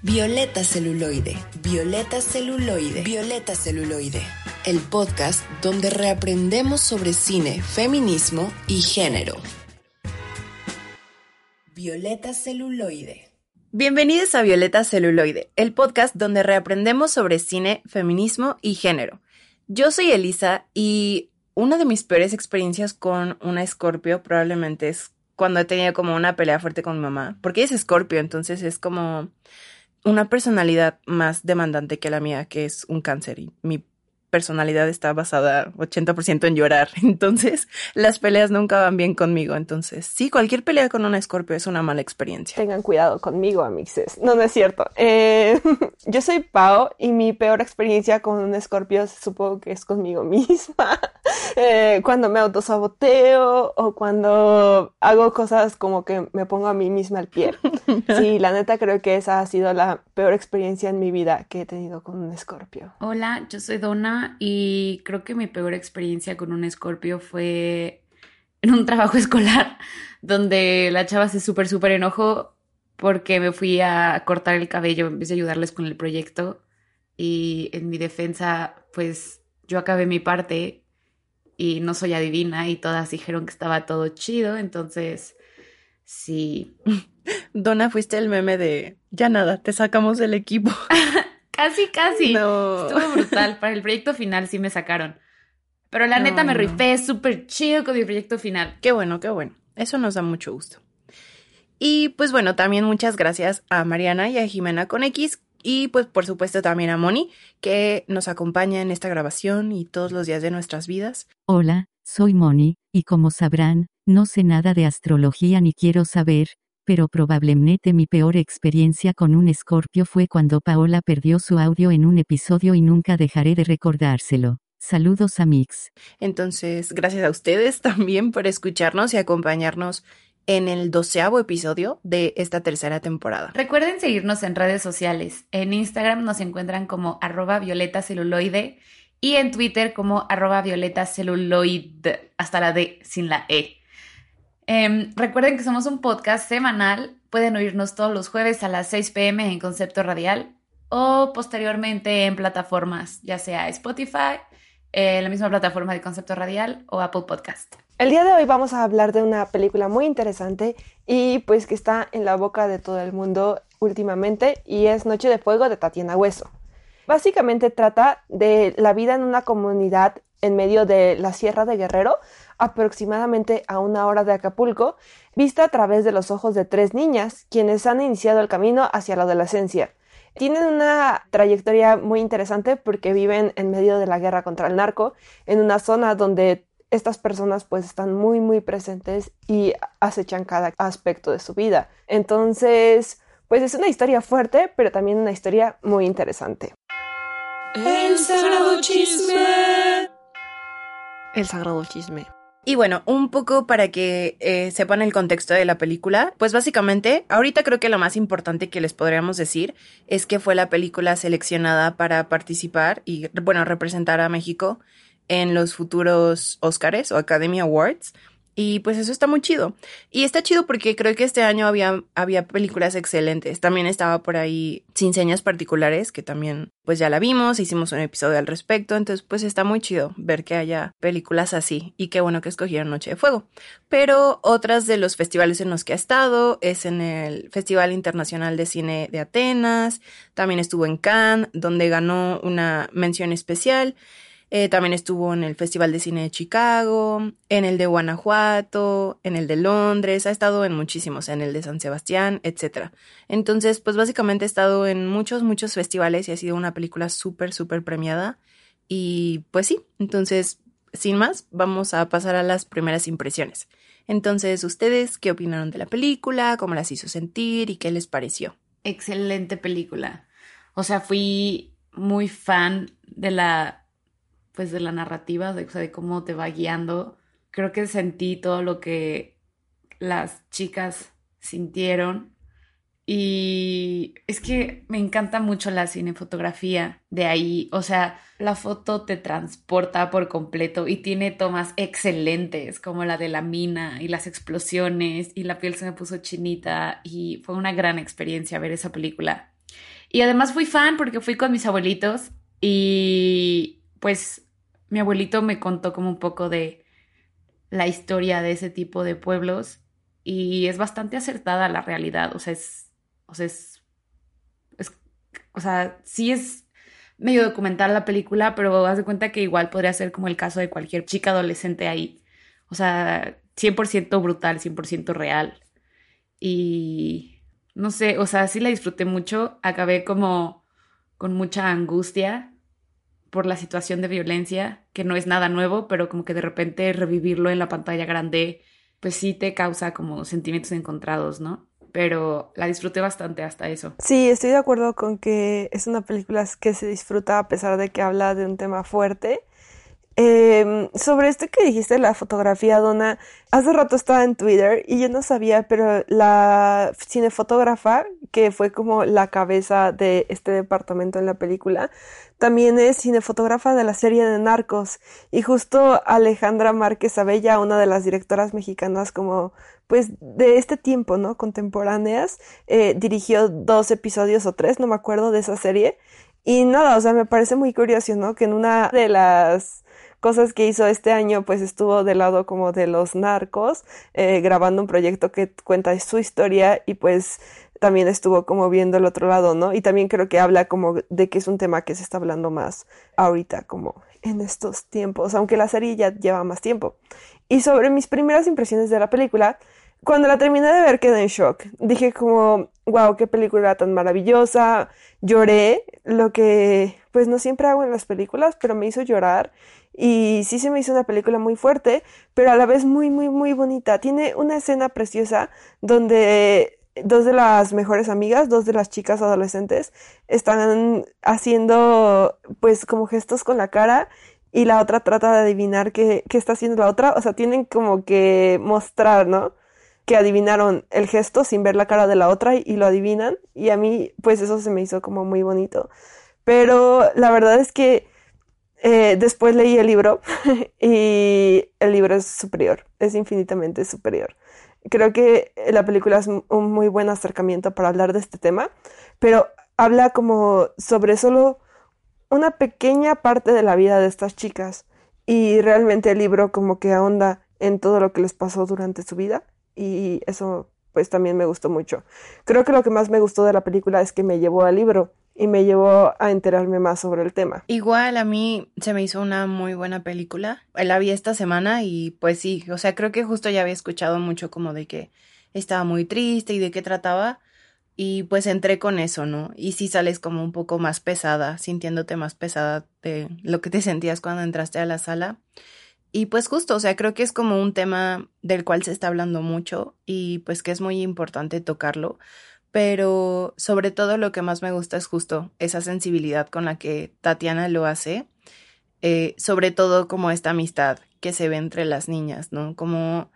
Violeta Celuloide, Violeta Celuloide, Violeta Celuloide, el podcast donde reaprendemos sobre cine, feminismo y género. Violeta Celuloide. Bienvenidos a Violeta Celuloide, el podcast donde reaprendemos sobre cine, feminismo y género. Yo soy Elisa y una de mis peores experiencias con una escorpio probablemente es cuando he tenido como una pelea fuerte con mi mamá, porque ella es escorpio, entonces es como una personalidad más demandante que la mía, que es un cáncer y mi personalidad está basada 80% en llorar. Entonces, las peleas nunca van bien conmigo. Entonces, sí, cualquier pelea con un escorpio es una mala experiencia. Tengan cuidado conmigo, amixes. No, no es cierto. Eh, yo soy Pau y mi peor experiencia con un escorpio supongo que es conmigo misma. Eh, cuando me autosaboteo o cuando hago cosas como que me pongo a mí misma al pie. Sí, la neta creo que esa ha sido la peor experiencia en mi vida que he tenido con un escorpio. Hola, yo soy Donna y creo que mi peor experiencia con un escorpio fue en un trabajo escolar donde la chava se súper, súper enojó porque me fui a cortar el cabello en vez de ayudarles con el proyecto y en mi defensa pues yo acabé mi parte y no soy adivina y todas dijeron que estaba todo chido, entonces sí. Donna, fuiste el meme de ya nada, te sacamos del equipo. Casi, casi. Estuvo brutal. Para el proyecto final sí me sacaron. Pero la neta me rifé súper chido con mi proyecto final. Qué bueno, qué bueno. Eso nos da mucho gusto. Y pues bueno, también muchas gracias a Mariana y a Jimena con X y pues por supuesto también a Moni que nos acompaña en esta grabación y todos los días de nuestras vidas. Hola, soy Moni, y como sabrán, no sé nada de astrología ni quiero saber, pero probablemente mi peor experiencia con un escorpio fue cuando Paola perdió su audio en un episodio y nunca dejaré de recordárselo. Saludos a Mix. Entonces, gracias a ustedes también por escucharnos y acompañarnos en el doceavo episodio de esta tercera temporada. Recuerden seguirnos en redes sociales. En Instagram nos encuentran como arroba violeta celuloide y en Twitter como arroba violeta celuloide, hasta la D sin la E. Em, recuerden que somos un podcast semanal. Pueden oírnos todos los jueves a las 6 pm en Concepto Radial o posteriormente en plataformas, ya sea Spotify, eh, la misma plataforma de Concepto Radial o Apple Podcast. El día de hoy vamos a hablar de una película muy interesante y pues que está en la boca de todo el mundo últimamente y es Noche de Fuego de Tatiana Hueso. Básicamente trata de la vida en una comunidad en medio de la Sierra de Guerrero, aproximadamente a una hora de Acapulco, vista a través de los ojos de tres niñas, quienes han iniciado el camino hacia la adolescencia. Tienen una trayectoria muy interesante porque viven en medio de la guerra contra el narco, en una zona donde estas personas pues están muy muy presentes y acechan cada aspecto de su vida. Entonces, pues es una historia fuerte, pero también una historia muy interesante. El sagrado chisme. El sagrado chisme. Y bueno, un poco para que eh, sepan el contexto de la película, pues básicamente, ahorita creo que lo más importante que les podríamos decir es que fue la película seleccionada para participar y, bueno, representar a México en los futuros Oscars o Academy Awards. Y pues eso está muy chido. Y está chido porque creo que este año había, había películas excelentes. También estaba por ahí Sin Señas Particulares, que también pues ya la vimos, hicimos un episodio al respecto. Entonces pues está muy chido ver que haya películas así. Y qué bueno que escogieron Noche de Fuego. Pero otras de los festivales en los que ha estado es en el Festival Internacional de Cine de Atenas. También estuvo en Cannes, donde ganó una mención especial. Eh, también estuvo en el Festival de Cine de Chicago, en el de Guanajuato, en el de Londres, ha estado en muchísimos, en el de San Sebastián, etc. Entonces, pues básicamente ha estado en muchos, muchos festivales y ha sido una película súper, súper premiada. Y pues sí, entonces, sin más, vamos a pasar a las primeras impresiones. Entonces, ¿ustedes qué opinaron de la película? ¿Cómo las hizo sentir y qué les pareció? Excelente película. O sea, fui muy fan de la pues de la narrativa, de, o de cómo te va guiando. Creo que sentí todo lo que las chicas sintieron y es que me encanta mucho la cinefotografía de ahí, o sea, la foto te transporta por completo y tiene tomas excelentes como la de la mina y las explosiones y la piel se me puso chinita y fue una gran experiencia ver esa película. Y además fui fan porque fui con mis abuelitos y pues mi abuelito me contó como un poco de la historia de ese tipo de pueblos y es bastante acertada la realidad, o sea, es, o sea, es, o sea, sí es medio documental la película, pero haz de cuenta que igual podría ser como el caso de cualquier chica adolescente ahí, o sea, 100% brutal, 100% real. Y no sé, o sea, sí la disfruté mucho, acabé como con mucha angustia por la situación de violencia, que no es nada nuevo, pero como que de repente revivirlo en la pantalla grande, pues sí te causa como sentimientos encontrados, ¿no? Pero la disfruté bastante hasta eso. Sí, estoy de acuerdo con que es una película que se disfruta a pesar de que habla de un tema fuerte eh, sobre esto que dijiste, la fotografía, Donna, hace rato estaba en Twitter y yo no sabía, pero la cinefotógrafa, que fue como la cabeza de este departamento en la película, también es cinefotógrafa de la serie de Narcos. Y justo Alejandra Márquez Abella, una de las directoras mexicanas como pues de este tiempo, ¿no? Contemporáneas, eh, dirigió dos episodios o tres, no me acuerdo de esa serie. Y nada, o sea, me parece muy curioso, ¿no? Que en una de las cosas que hizo este año, pues estuvo del lado como de los narcos, eh, grabando un proyecto que cuenta su historia y pues también estuvo como viendo el otro lado, ¿no? Y también creo que habla como de que es un tema que se está hablando más ahorita, como en estos tiempos, aunque la serie ya lleva más tiempo. Y sobre mis primeras impresiones de la película, cuando la terminé de ver quedé en shock. Dije como, wow, qué película tan maravillosa. Lloré, lo que pues no siempre hago en las películas, pero me hizo llorar. Y sí se me hizo una película muy fuerte, pero a la vez muy, muy, muy bonita. Tiene una escena preciosa donde dos de las mejores amigas, dos de las chicas adolescentes, están haciendo pues como gestos con la cara y la otra trata de adivinar qué, qué está haciendo la otra. O sea, tienen como que mostrar, ¿no? Que adivinaron el gesto sin ver la cara de la otra y, lo adivinan. Y a mí, pues eso se me hizo como muy bonito. Pero la verdad es que eh, después leí el libro y el libro es superior, es infinitamente superior. Creo que la película es un muy buen acercamiento para hablar de este tema, pero habla como sobre solo una pequeña parte de la vida de estas chicas y realmente el libro como que ahonda en todo lo que les pasó durante su vida y eso pues también me gustó mucho. Creo que lo que más me gustó de la película es que me llevó al libro y me llevó a enterarme más sobre el tema. Igual a mí se me hizo una muy buena película. La vi esta semana y pues sí, o sea, creo que justo ya había escuchado mucho como de que estaba muy triste y de qué trataba y pues entré con eso, ¿no? Y sí sales como un poco más pesada, sintiéndote más pesada de lo que te sentías cuando entraste a la sala. Y pues justo, o sea, creo que es como un tema del cual se está hablando mucho y pues que es muy importante tocarlo pero sobre todo lo que más me gusta es justo esa sensibilidad con la que Tatiana lo hace, eh, sobre todo como esta amistad que se ve entre las niñas, ¿no? Como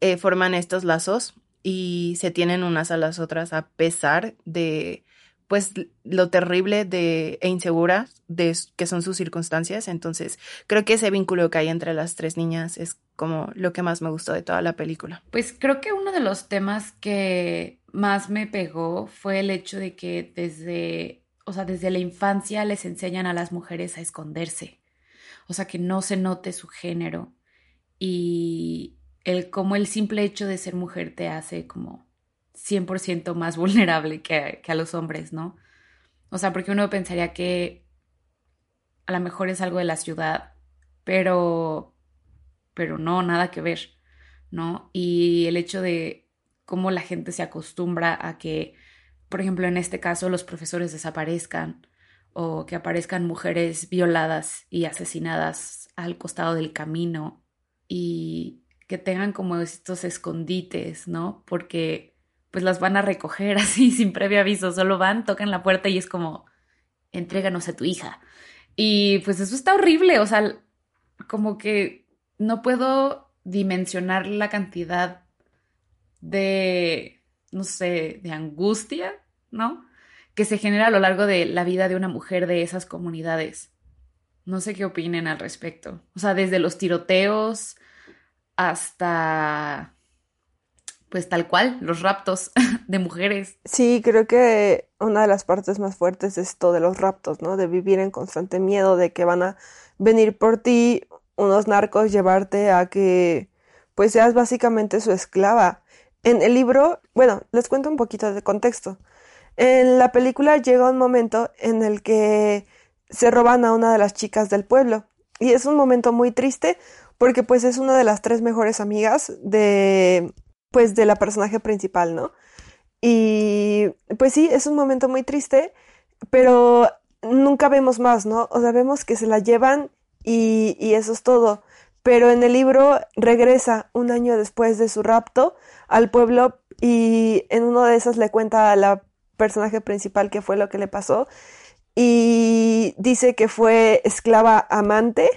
eh, forman estos lazos y se tienen unas a las otras a pesar de pues lo terrible de e insegura de que son sus circunstancias, entonces creo que ese vínculo que hay entre las tres niñas es como lo que más me gustó de toda la película. Pues creo que uno de los temas que más me pegó fue el hecho de que desde, o sea, desde la infancia les enseñan a las mujeres a esconderse, o sea, que no se note su género. Y el como el simple hecho de ser mujer te hace como 100% más vulnerable que, que a los hombres, ¿no? O sea, porque uno pensaría que a lo mejor es algo de la ciudad, pero, pero no, nada que ver, ¿no? Y el hecho de cómo la gente se acostumbra a que, por ejemplo, en este caso, los profesores desaparezcan o que aparezcan mujeres violadas y asesinadas al costado del camino y que tengan como estos escondites, ¿no? Porque pues las van a recoger así sin previo aviso, solo van, tocan la puerta y es como, entréganos a tu hija. Y pues eso está horrible, o sea, como que no puedo dimensionar la cantidad de, no sé, de angustia, ¿no? Que se genera a lo largo de la vida de una mujer de esas comunidades. No sé qué opinen al respecto. O sea, desde los tiroteos hasta, pues tal cual, los raptos de mujeres. Sí, creo que una de las partes más fuertes es esto de los raptos, ¿no? De vivir en constante miedo de que van a venir por ti unos narcos, llevarte a que pues seas básicamente su esclava. En el libro, bueno, les cuento un poquito de contexto. En la película llega un momento en el que se roban a una de las chicas del pueblo y es un momento muy triste porque pues es una de las tres mejores amigas de pues de la personaje principal, ¿no? Y pues sí, es un momento muy triste, pero nunca vemos más, ¿no? O sea, vemos que se la llevan y, y eso es todo. Pero en el libro regresa un año después de su rapto al pueblo y en uno de esos le cuenta a la personaje principal qué fue lo que le pasó y dice que fue esclava amante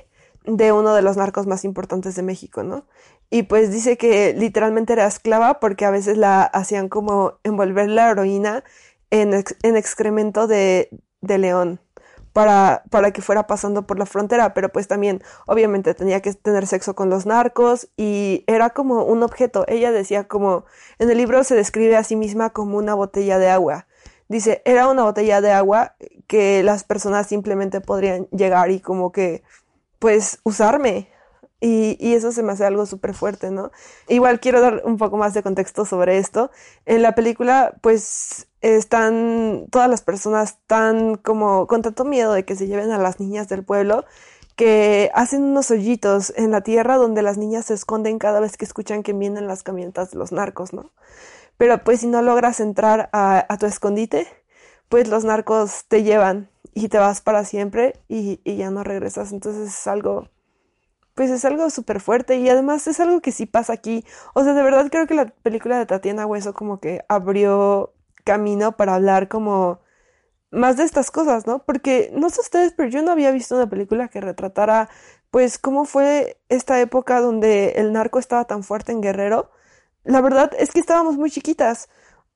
de uno de los narcos más importantes de México, ¿no? Y pues dice que literalmente era esclava porque a veces la hacían como envolver la heroína en, en excremento de, de león para, para que fuera pasando por la frontera, pero pues también obviamente tenía que tener sexo con los narcos y era como un objeto. Ella decía como, en el libro se describe a sí misma como una botella de agua. Dice, era una botella de agua que las personas simplemente podrían llegar y como que, pues, usarme. Y, y, eso se me hace algo súper fuerte, ¿no? Igual quiero dar un poco más de contexto sobre esto. En la película, pues, están todas las personas tan como con tanto miedo de que se lleven a las niñas del pueblo que hacen unos hoyitos en la tierra donde las niñas se esconden cada vez que escuchan que vienen las camionetas de los narcos, ¿no? Pero pues si no logras entrar a, a tu escondite, pues los narcos te llevan y te vas para siempre y, y ya no regresas. Entonces es algo pues es algo súper fuerte y además es algo que sí pasa aquí. O sea, de verdad creo que la película de Tatiana Hueso como que abrió camino para hablar como más de estas cosas, ¿no? Porque no sé ustedes, pero yo no había visto una película que retratara pues cómo fue esta época donde el narco estaba tan fuerte en Guerrero. La verdad es que estábamos muy chiquitas.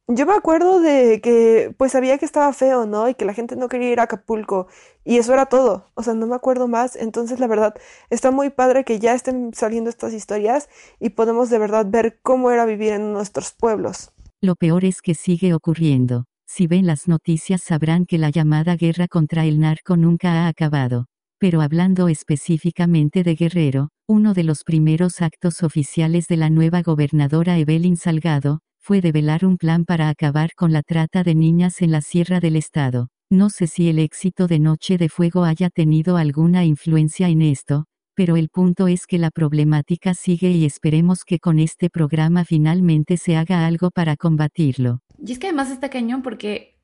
Yo me acuerdo de que pues sabía que estaba feo, ¿no? Y que la gente no quería ir a Acapulco. Y eso era todo. O sea, no me acuerdo más. Entonces, la verdad, está muy padre que ya estén saliendo estas historias y podemos de verdad ver cómo era vivir en nuestros pueblos. Lo peor es que sigue ocurriendo. Si ven las noticias sabrán que la llamada guerra contra el narco nunca ha acabado. Pero hablando específicamente de Guerrero, uno de los primeros actos oficiales de la nueva gobernadora Evelyn Salgado, fue develar un plan para acabar con la trata de niñas en la Sierra del Estado. No sé si el éxito de Noche de Fuego haya tenido alguna influencia en esto, pero el punto es que la problemática sigue y esperemos que con este programa finalmente se haga algo para combatirlo. Y es que además está cañón porque,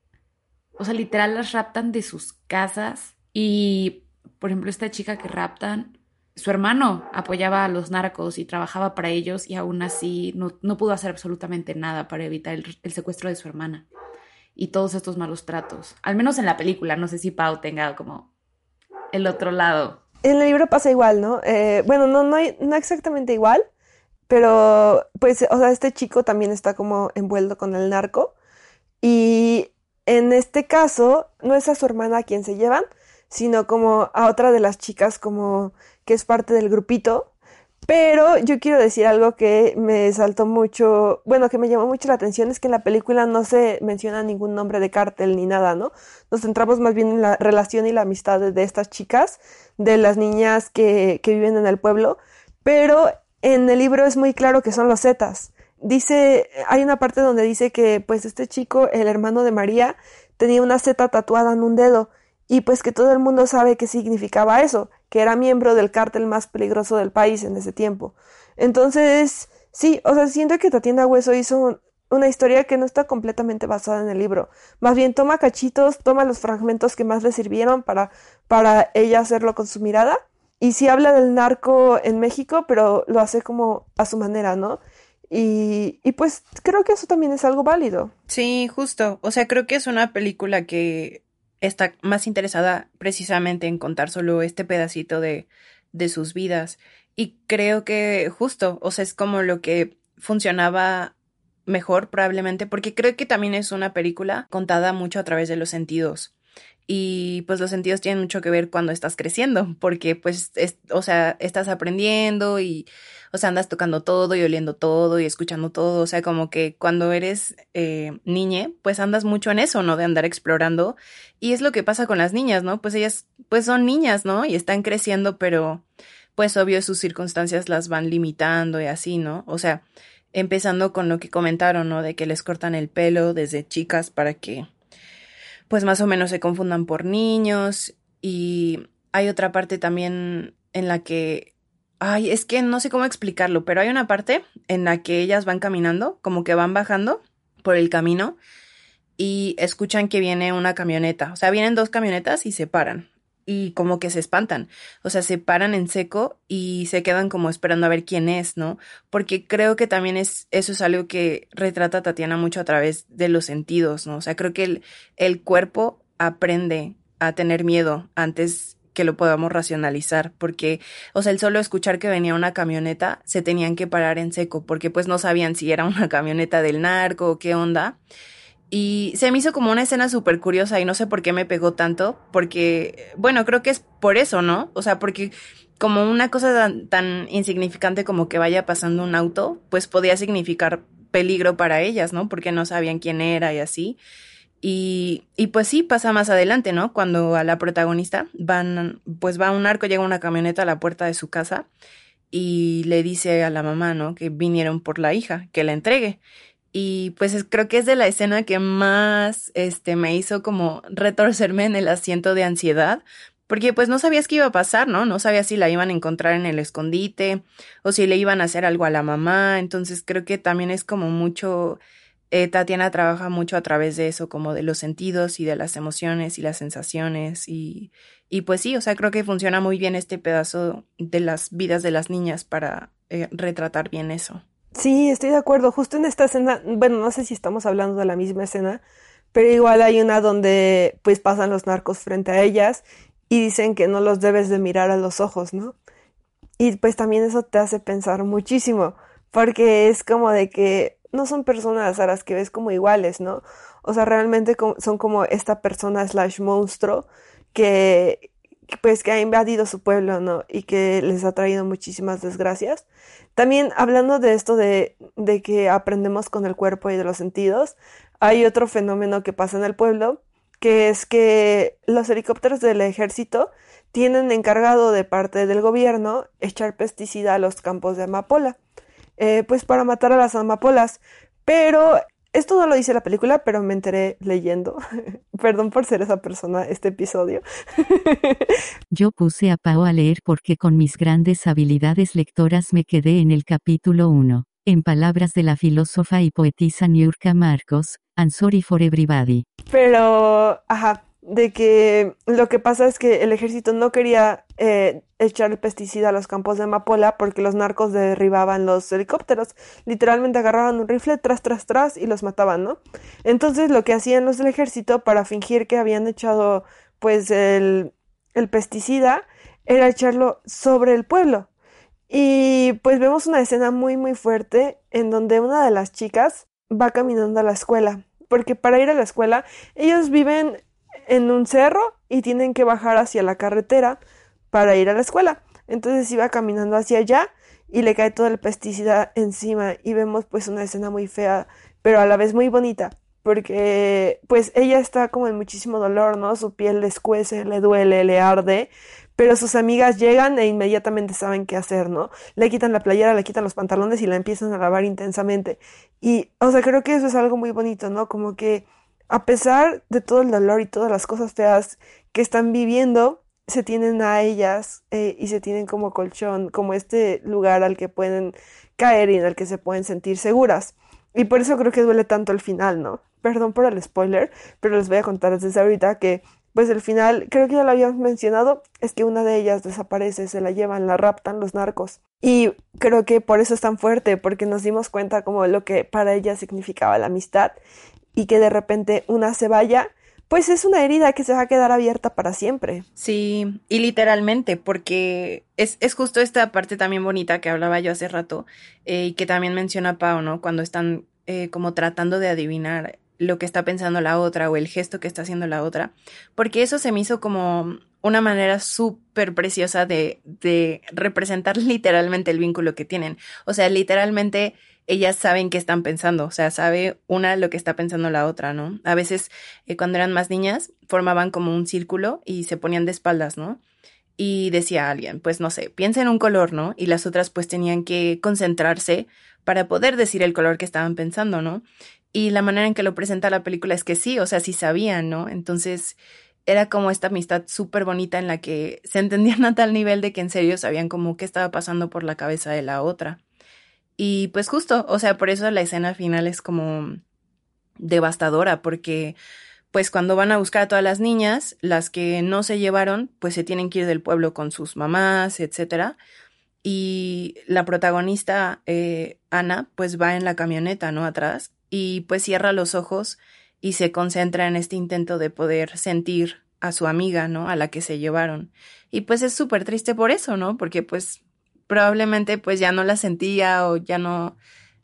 o sea, literal las raptan de sus casas y, por ejemplo, esta chica que raptan, su hermano apoyaba a los narcos y trabajaba para ellos y aún así no, no pudo hacer absolutamente nada para evitar el, el, secuestro de su hermana y todos estos malos tratos. Al menos en la película, no sé si Pau tenga como el otro lado. En el libro pasa igual, ¿no? Eh, bueno, no, no, no exactamente igual, pero pues, o sea, este chico también está como envuelto con el narco y en este caso no es a su hermana a quien se llevan, sino como a otra de las chicas como que es parte del grupito. Pero yo quiero decir algo que me saltó mucho, bueno, que me llamó mucho la atención, es que en la película no se menciona ningún nombre de cártel ni nada, ¿no? Nos centramos más bien en la relación y la amistad de estas chicas, de las niñas que, que viven en el pueblo, pero en el libro es muy claro que son los Zetas. Dice, hay una parte donde dice que pues este chico, el hermano de María, tenía una zeta tatuada en un dedo y pues que todo el mundo sabe qué significaba eso, que era miembro del cártel más peligroso del país en ese tiempo. Entonces, sí, o sea, siento que Tatiana Hueso hizo una historia que no está completamente basada en el libro. Más bien toma cachitos, toma los fragmentos que más le sirvieron para, para ella hacerlo con su mirada. Y sí habla del narco en México, pero lo hace como a su manera, ¿no? Y, y pues creo que eso también es algo válido. Sí, justo. O sea, creo que es una película que está más interesada precisamente en contar solo este pedacito de, de sus vidas. Y creo que justo, o sea, es como lo que funcionaba mejor probablemente, porque creo que también es una película contada mucho a través de los sentidos. Y pues los sentidos tienen mucho que ver cuando estás creciendo, porque pues, o sea, estás aprendiendo y, o sea, andas tocando todo y oliendo todo y escuchando todo, o sea, como que cuando eres eh, niña, pues andas mucho en eso, ¿no? De andar explorando. Y es lo que pasa con las niñas, ¿no? Pues ellas, pues son niñas, ¿no? Y están creciendo, pero pues obvio sus circunstancias las van limitando y así, ¿no? O sea, empezando con lo que comentaron, ¿no? De que les cortan el pelo desde chicas para que pues más o menos se confundan por niños y hay otra parte también en la que ay, es que no sé cómo explicarlo, pero hay una parte en la que ellas van caminando, como que van bajando por el camino y escuchan que viene una camioneta, o sea, vienen dos camionetas y se paran y como que se espantan, o sea, se paran en seco y se quedan como esperando a ver quién es, ¿no? Porque creo que también es, eso es algo que retrata Tatiana mucho a través de los sentidos, ¿no? O sea, creo que el, el cuerpo aprende a tener miedo antes que lo podamos racionalizar, porque, o sea, el solo escuchar que venía una camioneta, se tenían que parar en seco, porque pues no sabían si era una camioneta del narco o qué onda. Y se me hizo como una escena súper curiosa y no sé por qué me pegó tanto, porque, bueno, creo que es por eso, ¿no? O sea, porque como una cosa tan, insignificante como que vaya pasando un auto, pues podía significar peligro para ellas, ¿no? Porque no sabían quién era y así. Y, y pues sí, pasa más adelante, ¿no? Cuando a la protagonista van, pues va un arco, llega una camioneta a la puerta de su casa y le dice a la mamá, ¿no? Que vinieron por la hija, que la entregue. Y pues creo que es de la escena que más este, me hizo como retorcerme en el asiento de ansiedad, porque pues no sabías qué iba a pasar, ¿no? No sabías si la iban a encontrar en el escondite o si le iban a hacer algo a la mamá. Entonces creo que también es como mucho, eh, Tatiana trabaja mucho a través de eso, como de los sentidos y de las emociones y las sensaciones. Y, y pues sí, o sea, creo que funciona muy bien este pedazo de las vidas de las niñas para eh, retratar bien eso. Sí, estoy de acuerdo. Justo en esta escena, bueno, no sé si estamos hablando de la misma escena, pero igual hay una donde pues pasan los narcos frente a ellas y dicen que no los debes de mirar a los ojos, ¿no? Y pues también eso te hace pensar muchísimo, porque es como de que no son personas a las que ves como iguales, ¿no? O sea, realmente son como esta persona slash monstruo que pues que ha invadido su pueblo, ¿no? Y que les ha traído muchísimas desgracias. También hablando de esto de, de que aprendemos con el cuerpo y de los sentidos, hay otro fenómeno que pasa en el pueblo, que es que los helicópteros del ejército tienen encargado de parte del gobierno echar pesticida a los campos de amapola, eh, pues para matar a las amapolas. Pero esto no lo dice la película, pero me enteré leyendo. Perdón por ser esa persona este episodio. Yo puse a Pau a leer porque con mis grandes habilidades lectoras me quedé en el capítulo 1. En palabras de la filósofa y poetisa Niurka Marcos, I'm sorry for everybody. Pero, ajá, de que lo que pasa es que el ejército no quería eh, echar el pesticida a los campos de amapola porque los narcos derribaban los helicópteros. Literalmente agarraban un rifle tras, tras, tras y los mataban, ¿no? Entonces lo que hacían los del ejército para fingir que habían echado pues el, el pesticida era echarlo sobre el pueblo. Y pues vemos una escena muy muy fuerte en donde una de las chicas va caminando a la escuela. Porque para ir a la escuela ellos viven en un cerro y tienen que bajar hacia la carretera para ir a la escuela. Entonces iba caminando hacia allá y le cae todo el pesticida encima y vemos pues una escena muy fea, pero a la vez muy bonita, porque pues ella está como en muchísimo dolor, ¿no? Su piel le escuece, le duele, le arde, pero sus amigas llegan e inmediatamente saben qué hacer, ¿no? Le quitan la playera, le quitan los pantalones y la empiezan a lavar intensamente. Y, o sea, creo que eso es algo muy bonito, ¿no? Como que a pesar de todo el dolor y todas las cosas feas que están viviendo, se tienen a ellas eh, y se tienen como colchón, como este lugar al que pueden caer y en el que se pueden sentir seguras. Y por eso creo que duele tanto el final, ¿no? Perdón por el spoiler, pero les voy a contar desde ahorita que, pues el final, creo que ya lo habíamos mencionado, es que una de ellas desaparece, se la llevan, la raptan los narcos. Y creo que por eso es tan fuerte, porque nos dimos cuenta como lo que para ella significaba la amistad y que de repente una se vaya, pues es una herida que se va a quedar abierta para siempre. Sí, y literalmente, porque es, es justo esta parte también bonita que hablaba yo hace rato eh, y que también menciona Pau, ¿no? Cuando están eh, como tratando de adivinar lo que está pensando la otra o el gesto que está haciendo la otra, porque eso se me hizo como una manera súper preciosa de, de representar literalmente el vínculo que tienen. O sea, literalmente ellas saben qué están pensando, o sea, sabe una lo que está pensando la otra, ¿no? A veces eh, cuando eran más niñas formaban como un círculo y se ponían de espaldas, ¿no? Y decía alguien, pues no sé, piensa en un color, ¿no? Y las otras pues tenían que concentrarse para poder decir el color que estaban pensando, ¿no? Y la manera en que lo presenta la película es que sí, o sea, sí sabían, ¿no? Entonces era como esta amistad súper bonita en la que se entendían a tal nivel de que en serio sabían como qué estaba pasando por la cabeza de la otra. Y pues justo, o sea, por eso la escena final es como devastadora, porque pues cuando van a buscar a todas las niñas, las que no se llevaron, pues se tienen que ir del pueblo con sus mamás, etcétera y la protagonista, eh, Ana, pues va en la camioneta, ¿no? Atrás y pues cierra los ojos y se concentra en este intento de poder sentir a su amiga, ¿no? A la que se llevaron. Y pues es súper triste por eso, ¿no? Porque pues probablemente pues ya no la sentía o ya no,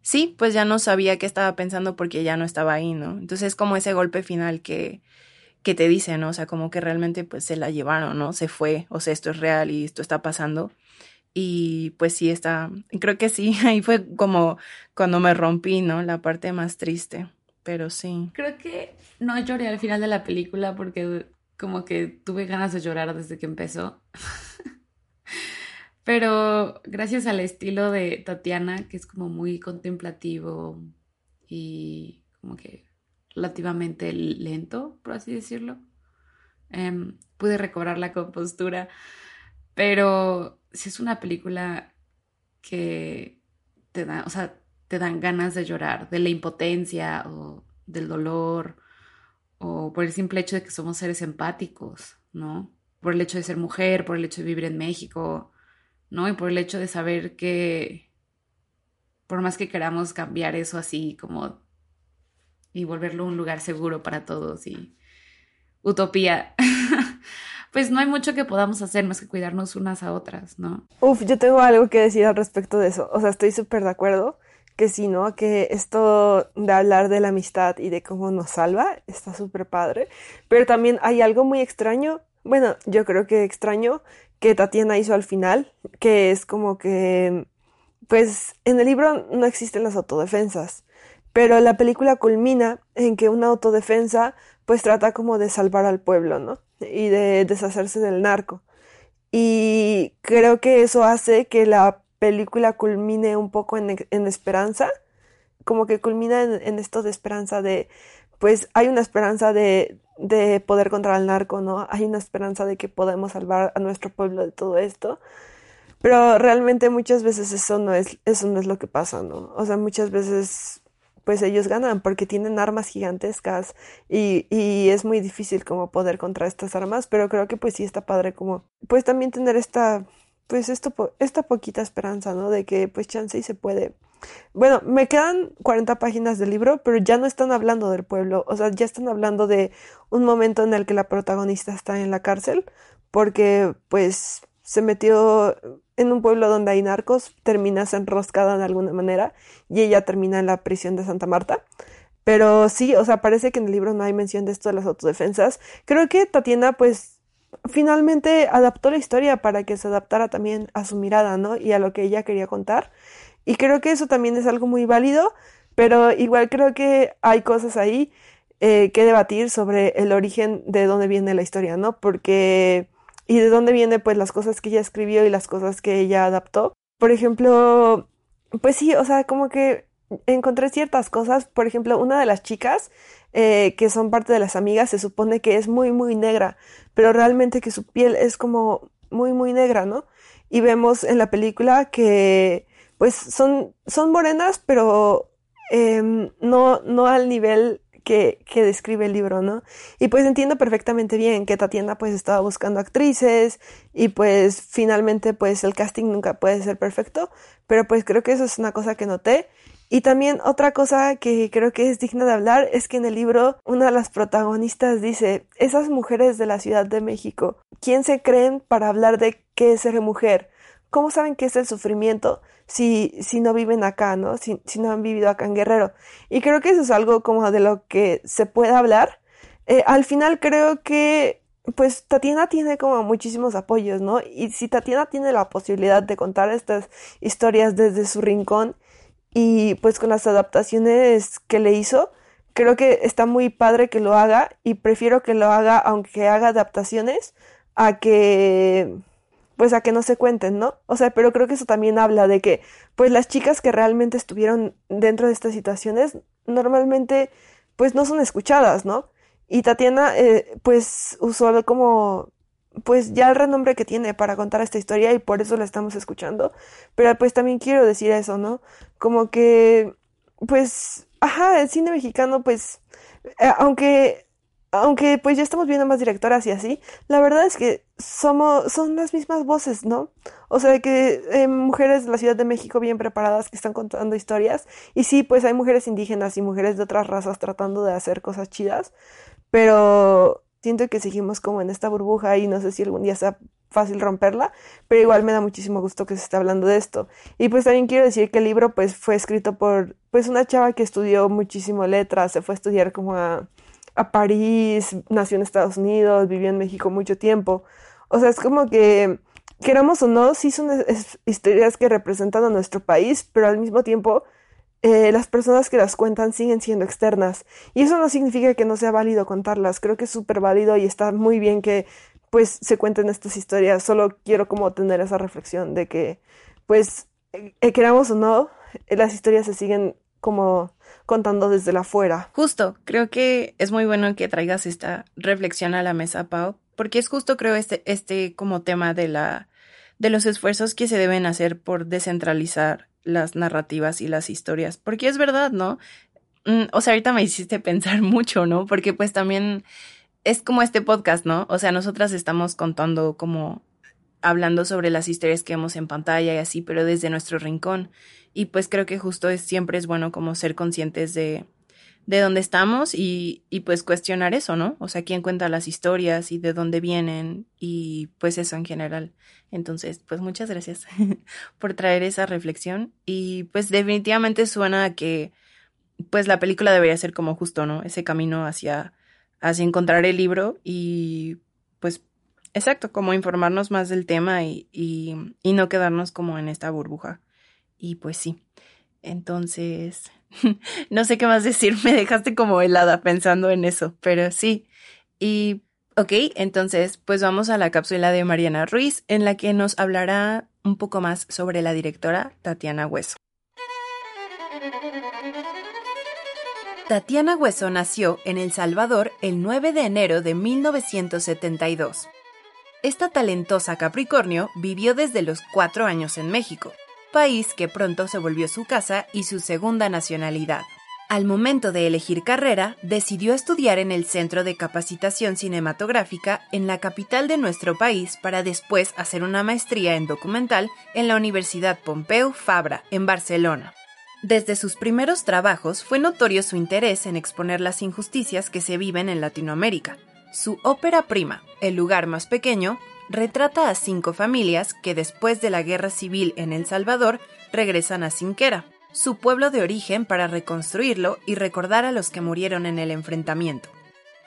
sí, pues ya no sabía qué estaba pensando porque ya no estaba ahí, ¿no? Entonces es como ese golpe final que, que te dice, ¿no? O sea, como que realmente pues se la llevaron, ¿no? Se fue, o sea, esto es real y esto está pasando. Y pues sí, está, creo que sí, ahí fue como cuando me rompí, ¿no? La parte más triste, pero sí. Creo que no lloré al final de la película porque como que tuve ganas de llorar desde que empezó. pero gracias al estilo de Tatiana, que es como muy contemplativo y como que relativamente lento, por así decirlo, em, pude recobrar la compostura. Pero si es una película que te da, o sea, te dan ganas de llorar, de la impotencia o del dolor, o por el simple hecho de que somos seres empáticos, ¿no? Por el hecho de ser mujer, por el hecho de vivir en México, ¿no? Y por el hecho de saber que por más que queramos cambiar eso así como y volverlo un lugar seguro para todos y utopía, pues no hay mucho que podamos hacer más que cuidarnos unas a otras, ¿no? Uf, yo tengo algo que decir al respecto de eso. O sea, estoy súper de acuerdo que sí, ¿no? Que esto de hablar de la amistad y de cómo nos salva está súper padre. Pero también hay algo muy extraño, bueno, yo creo que extraño, que Tatiana hizo al final, que es como que, pues en el libro no existen las autodefensas, pero la película culmina en que una autodefensa pues trata como de salvar al pueblo, ¿no? y de deshacerse del narco. Y creo que eso hace que la película culmine un poco en, esperanza, como que culmina en, esto de esperanza de, pues hay una esperanza de, de poder contra el narco, ¿no? Hay una esperanza de que podemos salvar a nuestro pueblo de todo esto. Pero realmente muchas veces eso no es, eso no es lo que pasa, ¿no? O sea, muchas veces pues ellos ganan porque tienen armas gigantescas y, y, es muy difícil como poder contra estas armas, pero creo que pues sí está padre como pues también tener esta pues esto esta poquita esperanza, ¿no? De que pues chance y se puede. Bueno, me quedan 40 páginas del libro, pero ya no están hablando del pueblo, o sea, ya están hablando de un momento en el que la protagonista está en la cárcel porque pues se metió en un pueblo donde hay narcos, terminas enroscada de alguna manera y ella termina en la prisión de Santa Marta. Pero sí, o sea, parece que en el libro no hay mención de esto de las autodefensas. Creo que Tatiana, pues, finalmente adaptó la historia para que se adaptara también a su mirada, ¿no? Y a lo que ella quería contar. Y creo que eso también es algo muy válido, pero igual creo que hay cosas ahí eh, que debatir sobre el origen de dónde viene la historia, ¿no? Porque y de dónde viene pues las cosas que ella escribió y las cosas que ella adaptó. Por ejemplo, pues sí, o sea, como que encontré ciertas cosas, por ejemplo, una de las chicas eh, que son parte de las amigas se supone que es muy, muy negra, pero realmente que su piel es como muy, muy negra, ¿no? Y vemos en la película que pues son, son morenas, pero em, no, no al nivel que, que, describe el libro, ¿no? Y pues entiendo perfectamente bien que Tatiana pues estaba buscando actrices y pues finalmente pues el casting nunca puede ser perfecto, pero pues creo que eso es una cosa que noté. Y también otra cosa que creo que es digna de hablar es que en el libro una de las protagonistas dice, esas mujeres de la Ciudad de México, ¿quién se creen para hablar de qué es ser mujer? ¿cómo saben qué es el sufrimiento si, si no viven acá, ¿no? Si, si no han vivido acá en Guerrero. Y creo que eso es algo como de lo que se puede hablar. Eh, al final creo que pues Tatiana tiene como muchísimos apoyos, ¿no? Y si Tatiana tiene la posibilidad de contar estas historias desde su rincón y pues con las adaptaciones que le hizo, creo que está muy padre que lo haga y prefiero que lo haga aunque haga adaptaciones a que pues a que no se cuenten, ¿no? O sea, pero creo que eso también habla de que pues las chicas que realmente estuvieron dentro de estas situaciones normalmente pues no son escuchadas, ¿no? Y Tatiana, eh, pues, usó como, pues, ya el renombre que tiene para contar esta historia y por eso la estamos escuchando. Pero pues también quiero decir eso, ¿no? Como que, pues, ajá, el cine mexicano, pues, eh, aunque aunque pues ya estamos viendo más directoras y así, la verdad es que somos, son las mismas voces, ¿no? O sea, que eh, mujeres de la Ciudad de México bien preparadas que están contando historias. Y sí, pues hay mujeres indígenas y mujeres de otras razas tratando de hacer cosas chidas pero siento que seguimos como en esta burbuja y no sé si algún día sea fácil romperla, pero igual me da muchísimo gusto que se esté hablando de esto. Y pues también quiero decir que el libro pues fue escrito por pues una chava que estudió muchísimo letras, se fue a estudiar como a, a París, nació en Estados Unidos, vivió en México mucho tiempo. O sea, es como que queramos o no, sí son historias que representan a nuestro país, pero al mismo tiempo eh, las personas que las cuentan siguen siendo externas. Y eso no significa que no sea válido contarlas. Creo que es súper válido y está muy bien que pues se cuenten estas historias. Solo quiero como tener esa reflexión de que pues eh, queramos o no, las historias se siguen como contando desde la afuera. Justo, creo que es muy bueno que traigas esta reflexión a la mesa, Pau, porque es justo creo este este como tema de la de los esfuerzos que se deben hacer por descentralizar las narrativas y las historias, porque es verdad, ¿no? Mm, o sea, ahorita me hiciste pensar mucho, ¿no? Porque pues también es como este podcast, ¿no? O sea, nosotras estamos contando como hablando sobre las historias que vemos en pantalla y así, pero desde nuestro rincón. Y pues creo que justo es siempre es bueno como ser conscientes de, de dónde estamos y, y pues cuestionar eso, ¿no? O sea, quién cuenta las historias y de dónde vienen y pues eso en general. Entonces, pues muchas gracias por traer esa reflexión y pues definitivamente suena a que pues la película debería ser como justo, ¿no? Ese camino hacia, hacia encontrar el libro y pues exacto, como informarnos más del tema y, y, y no quedarnos como en esta burbuja. Y pues sí. Entonces, no sé qué más decir, me dejaste como helada pensando en eso, pero sí. Y Ok, entonces pues vamos a la cápsula de Mariana Ruiz en la que nos hablará un poco más sobre la directora Tatiana Hueso. Tatiana Hueso nació en El Salvador el 9 de enero de 1972. Esta talentosa Capricornio vivió desde los cuatro años en México, país que pronto se volvió su casa y su segunda nacionalidad. Al momento de elegir carrera, decidió estudiar en el Centro de Capacitación Cinematográfica en la capital de nuestro país para después hacer una maestría en documental en la Universidad Pompeu Fabra, en Barcelona. Desde sus primeros trabajos fue notorio su interés en exponer las injusticias que se viven en Latinoamérica. Su ópera prima, El lugar más pequeño, retrata a cinco familias que después de la guerra civil en El Salvador regresan a Sinquera, su pueblo de origen para reconstruirlo y recordar a los que murieron en el enfrentamiento.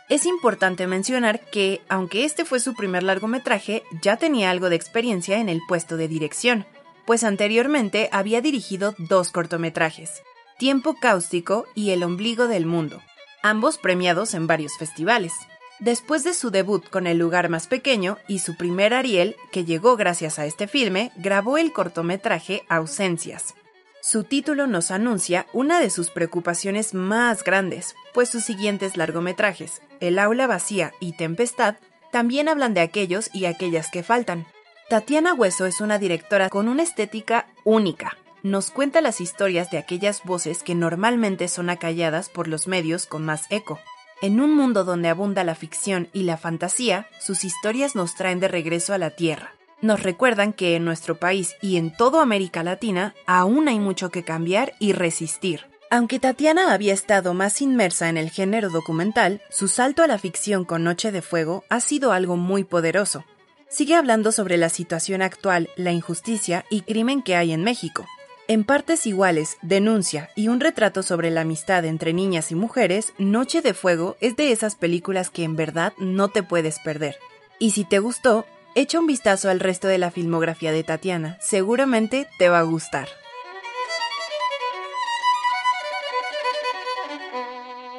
Es importante mencionar que, aunque este fue su primer largometraje, ya tenía algo de experiencia en el puesto de dirección, pues anteriormente había dirigido dos cortometrajes, Tiempo Cáustico y El Ombligo del Mundo, ambos premiados en varios festivales. Después de su debut con El lugar más pequeño y su primer Ariel, que llegó gracias a este filme, grabó el cortometraje Ausencias, su título nos anuncia una de sus preocupaciones más grandes, pues sus siguientes largometrajes, El aula vacía y Tempestad, también hablan de aquellos y aquellas que faltan. Tatiana Hueso es una directora con una estética única. Nos cuenta las historias de aquellas voces que normalmente son acalladas por los medios con más eco. En un mundo donde abunda la ficción y la fantasía, sus historias nos traen de regreso a la Tierra, nos recuerdan que en nuestro país y en toda América Latina aún hay mucho que cambiar y resistir. Aunque Tatiana había estado más inmersa en el género documental, su salto a la ficción con Noche de Fuego ha sido algo muy poderoso. sigue hablando sobre la situación actual, la injusticia y crimen que hay en México. En partes iguales, denuncia y un retrato sobre la amistad entre niñas y mujeres, Noche de Fuego es de esas películas que en verdad no te puedes perder. Y si te gustó, echa un vistazo al resto de la filmografía de Tatiana, seguramente te va a gustar.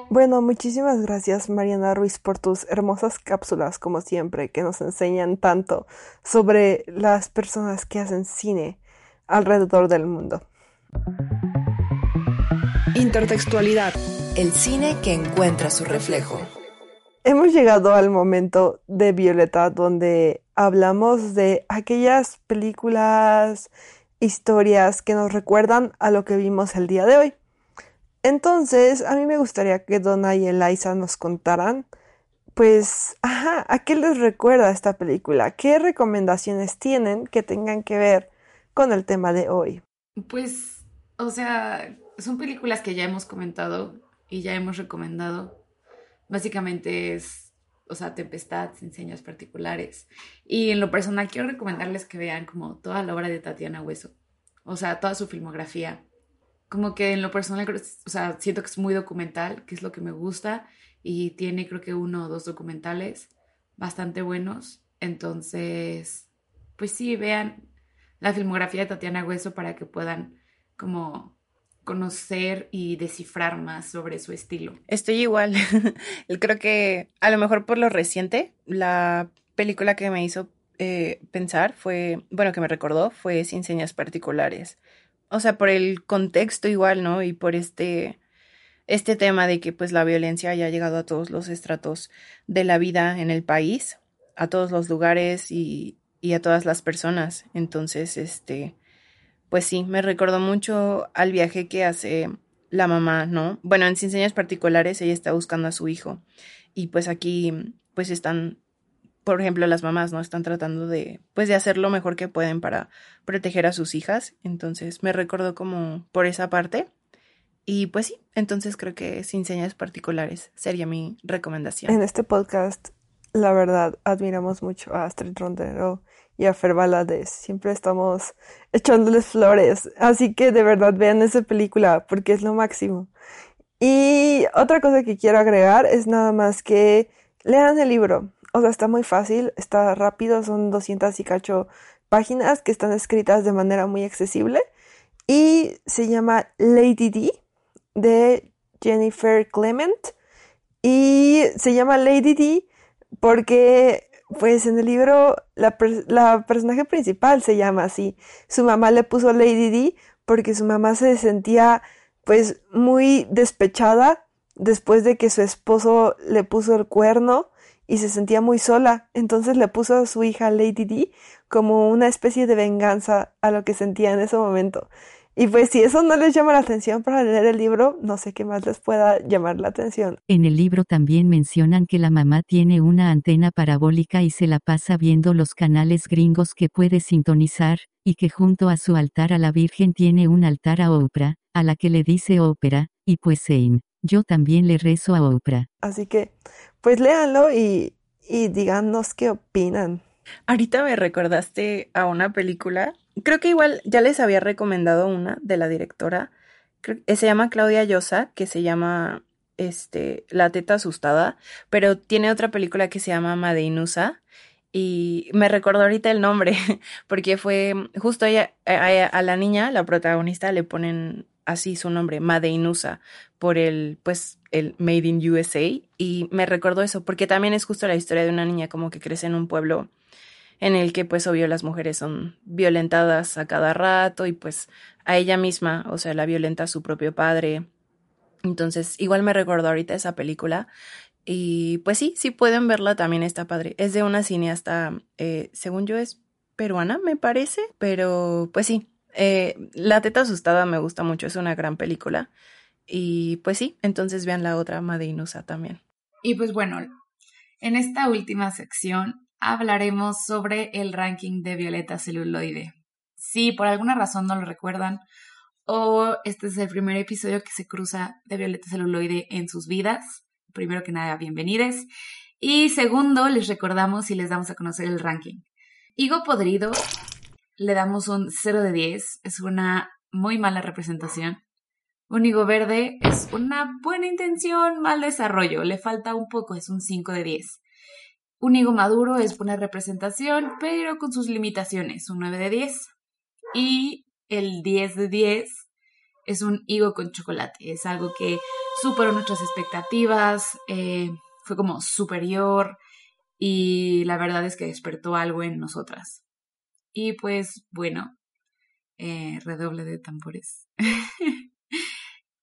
Bueno, muchísimas gracias Mariana Ruiz por tus hermosas cápsulas, como siempre, que nos enseñan tanto sobre las personas que hacen cine alrededor del mundo. Intertextualidad. El cine que encuentra su reflejo. Hemos llegado al momento de Violeta donde hablamos de aquellas películas, historias que nos recuerdan a lo que vimos el día de hoy. Entonces, a mí me gustaría que Donna y Eliza nos contaran, pues, ajá, ¿a qué les recuerda esta película? ¿Qué recomendaciones tienen que tengan que ver con el tema de hoy? Pues, o sea, son películas que ya hemos comentado y ya hemos recomendado. Básicamente es, o sea, Tempestad, sin señas particulares. Y en lo personal quiero recomendarles que vean como toda la obra de Tatiana Hueso. O sea, toda su filmografía como que en lo personal, o sea, siento que es muy documental, que es lo que me gusta, y tiene creo que uno o dos documentales bastante buenos. Entonces, pues sí, vean la filmografía de Tatiana Hueso para que puedan como conocer y descifrar más sobre su estilo. Estoy igual. creo que a lo mejor por lo reciente, la película que me hizo eh, pensar fue, bueno, que me recordó, fue Sin Señas Particulares o sea, por el contexto igual, ¿no? Y por este, este tema de que pues la violencia haya llegado a todos los estratos de la vida en el país, a todos los lugares y, y a todas las personas. Entonces, este, pues sí, me recordó mucho al viaje que hace la mamá, ¿no? Bueno, en Sin Señas Particulares ella está buscando a su hijo y pues aquí pues están por ejemplo, las mamás no están tratando de, pues, de hacer lo mejor que pueden para proteger a sus hijas. Entonces, me recuerdo como por esa parte. Y pues sí, entonces creo que sin señas particulares sería mi recomendación. En este podcast, la verdad, admiramos mucho a Astrid Rondero y a Fer Balades. Siempre estamos echándoles flores. Así que de verdad vean esa película porque es lo máximo. Y otra cosa que quiero agregar es nada más que lean el libro o sea, está muy fácil, está rápido, son 200 y cacho páginas que están escritas de manera muy accesible y se llama Lady D de Jennifer Clement y se llama Lady D porque pues en el libro la, la personaje principal se llama así. Su mamá le puso Lady D porque su mamá se sentía pues muy despechada después de que su esposo le puso el cuerno y se sentía muy sola, entonces le puso a su hija Lady D como una especie de venganza a lo que sentía en ese momento. Y pues si eso no les llama la atención para leer el libro, no sé qué más les pueda llamar la atención. En el libro también mencionan que la mamá tiene una antena parabólica y se la pasa viendo los canales gringos que puede sintonizar, y que junto a su altar a la Virgen tiene un altar a Oprah, a la que le dice ópera, y pues Sein. Yo también le rezo a Oprah. Así que, pues léanlo y, y díganos qué opinan. Ahorita me recordaste a una película. Creo que igual ya les había recomendado una de la directora. Eh, se llama Claudia Llosa, que se llama este, La teta asustada, pero tiene otra película que se llama Madeinusa. Y me recordó ahorita el nombre, porque fue justo ella, a, a, la niña, la protagonista, le ponen así su nombre, Madeinusa, por el, pues, el Made in USA. Y me recordó eso, porque también es justo la historia de una niña como que crece en un pueblo en el que, pues, obvio, las mujeres son violentadas a cada rato y, pues, a ella misma, o sea, la violenta a su propio padre. Entonces, igual me recordó ahorita esa película. Y pues sí, sí pueden verla, también está padre. Es de una cineasta, eh, según yo es peruana, me parece, pero pues sí, eh, la teta asustada me gusta mucho, es una gran película. Y pues sí, entonces vean la otra Madeinusa también. Y pues bueno, en esta última sección hablaremos sobre el ranking de Violeta Celuloide. Si por alguna razón no lo recuerdan, o este es el primer episodio que se cruza de Violeta Celuloide en sus vidas, primero que nada, bienvenidos. Y segundo, les recordamos y les damos a conocer el ranking. Higo podrido, le damos un 0 de 10. Es una muy mala representación. Un higo verde es una buena intención, mal desarrollo. Le falta un poco, es un 5 de 10. Un higo maduro es buena representación, pero con sus limitaciones, un 9 de 10. Y el 10 de 10 es un higo con chocolate. Es algo que superó nuestras expectativas, eh, fue como superior y la verdad es que despertó algo en nosotras. Y pues bueno, eh, redoble de tambores.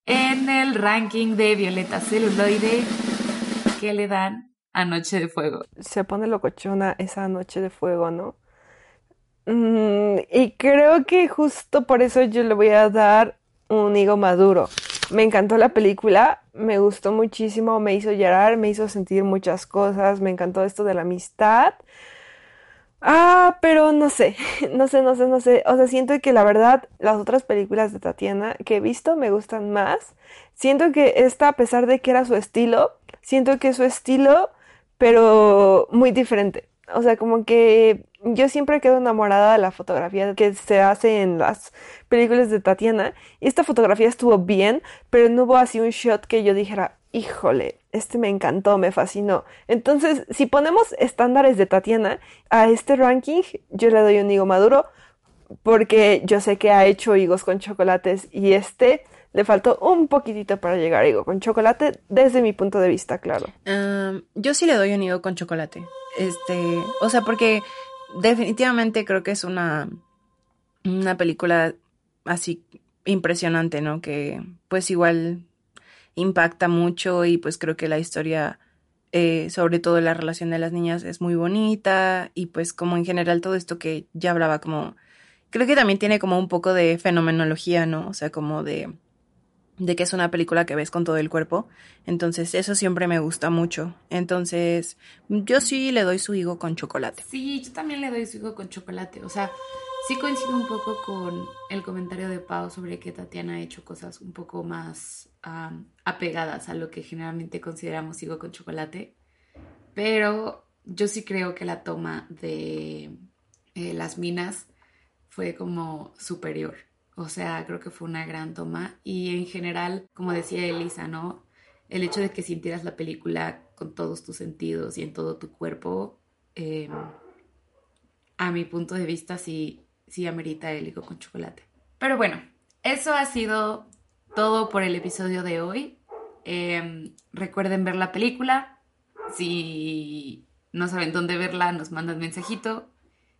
en el ranking de Violeta Celuloide, ¿qué le dan a Noche de Fuego? Se pone locochona esa Noche de Fuego, ¿no? Mm, y creo que justo por eso yo le voy a dar un higo maduro. Me encantó la película, me gustó muchísimo, me hizo llorar, me hizo sentir muchas cosas, me encantó esto de la amistad. Ah, pero no sé, no sé, no sé, no sé. O sea, siento que la verdad las otras películas de Tatiana que he visto me gustan más. Siento que esta, a pesar de que era su estilo, siento que su estilo, pero muy diferente. O sea, como que yo siempre quedo enamorada de la fotografía que se hace en las películas de Tatiana. Y esta fotografía estuvo bien, pero no hubo así un shot que yo dijera, híjole, este me encantó, me fascinó. Entonces, si ponemos estándares de Tatiana a este ranking, yo le doy un higo maduro porque yo sé que ha hecho higos con chocolates y este le faltó un poquitito para llegar a higo con chocolate desde mi punto de vista, claro. yo sí le doy un higo con chocolate. Este, o sea, porque definitivamente creo que es una, una película así impresionante, ¿no? Que pues igual impacta mucho y pues creo que la historia, eh, sobre todo la relación de las niñas, es muy bonita y pues como en general todo esto que ya hablaba como, creo que también tiene como un poco de fenomenología, ¿no? O sea, como de de que es una película que ves con todo el cuerpo. Entonces, eso siempre me gusta mucho. Entonces, yo sí le doy su higo con chocolate. Sí, yo también le doy su higo con chocolate. O sea, sí coincido un poco con el comentario de Pau sobre que Tatiana ha hecho cosas un poco más apegadas a lo que generalmente consideramos higo con chocolate. Pero yo sí creo que la toma de eh, las minas fue como superior. O sea, creo que fue una gran toma. Y en general, como decía Elisa, ¿no? El hecho de que sintieras la película con todos tus sentidos y en todo tu cuerpo, em, a mi punto de vista, sí, sí amerita el higo con chocolate. Pero bueno, eso ha sido todo por el episodio de hoy. Em, recuerden ver la película. Si no saben dónde verla, nos mandan mensajito.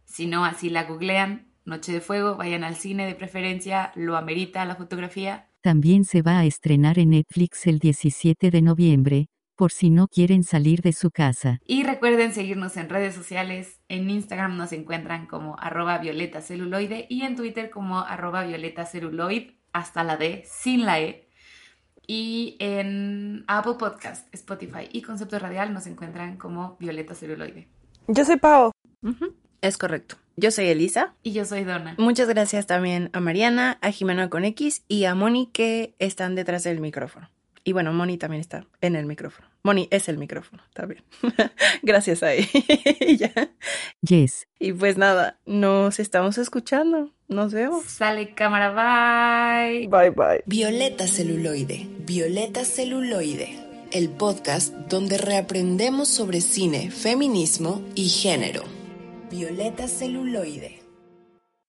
Si no, así la googlean Noche de Fuego, vayan al cine de preferencia, lo amerita la fotografía. También se va a estrenar en Netflix el 17 de noviembre, por si no quieren salir de su casa. Y recuerden seguirnos en redes sociales. En Instagram nos encuentran como arroba violeta celuloide y en Twitter como arroba violeta celuloid, hasta la D, sin la E. Y en Apple Podcast, Spotify y Concepto Radial nos encuentran como Violeta Celuloide. Yo soy Pau. Es correcto. Yo soy Elisa. Y yo soy Donna. Muchas gracias también a Mariana, a Jimena con X y a Moni que están detrás del micrófono. Y bueno, Moni también está en el micrófono. Moni es el micrófono, está bien. gracias a ella. Yes. Y pues nada, nos estamos escuchando. Nos vemos. Sale cámara, bye. Bye bye. Violeta celuloide. Violeta celuloide. El podcast donde reaprendemos sobre cine, feminismo y género. Violeta celuloide.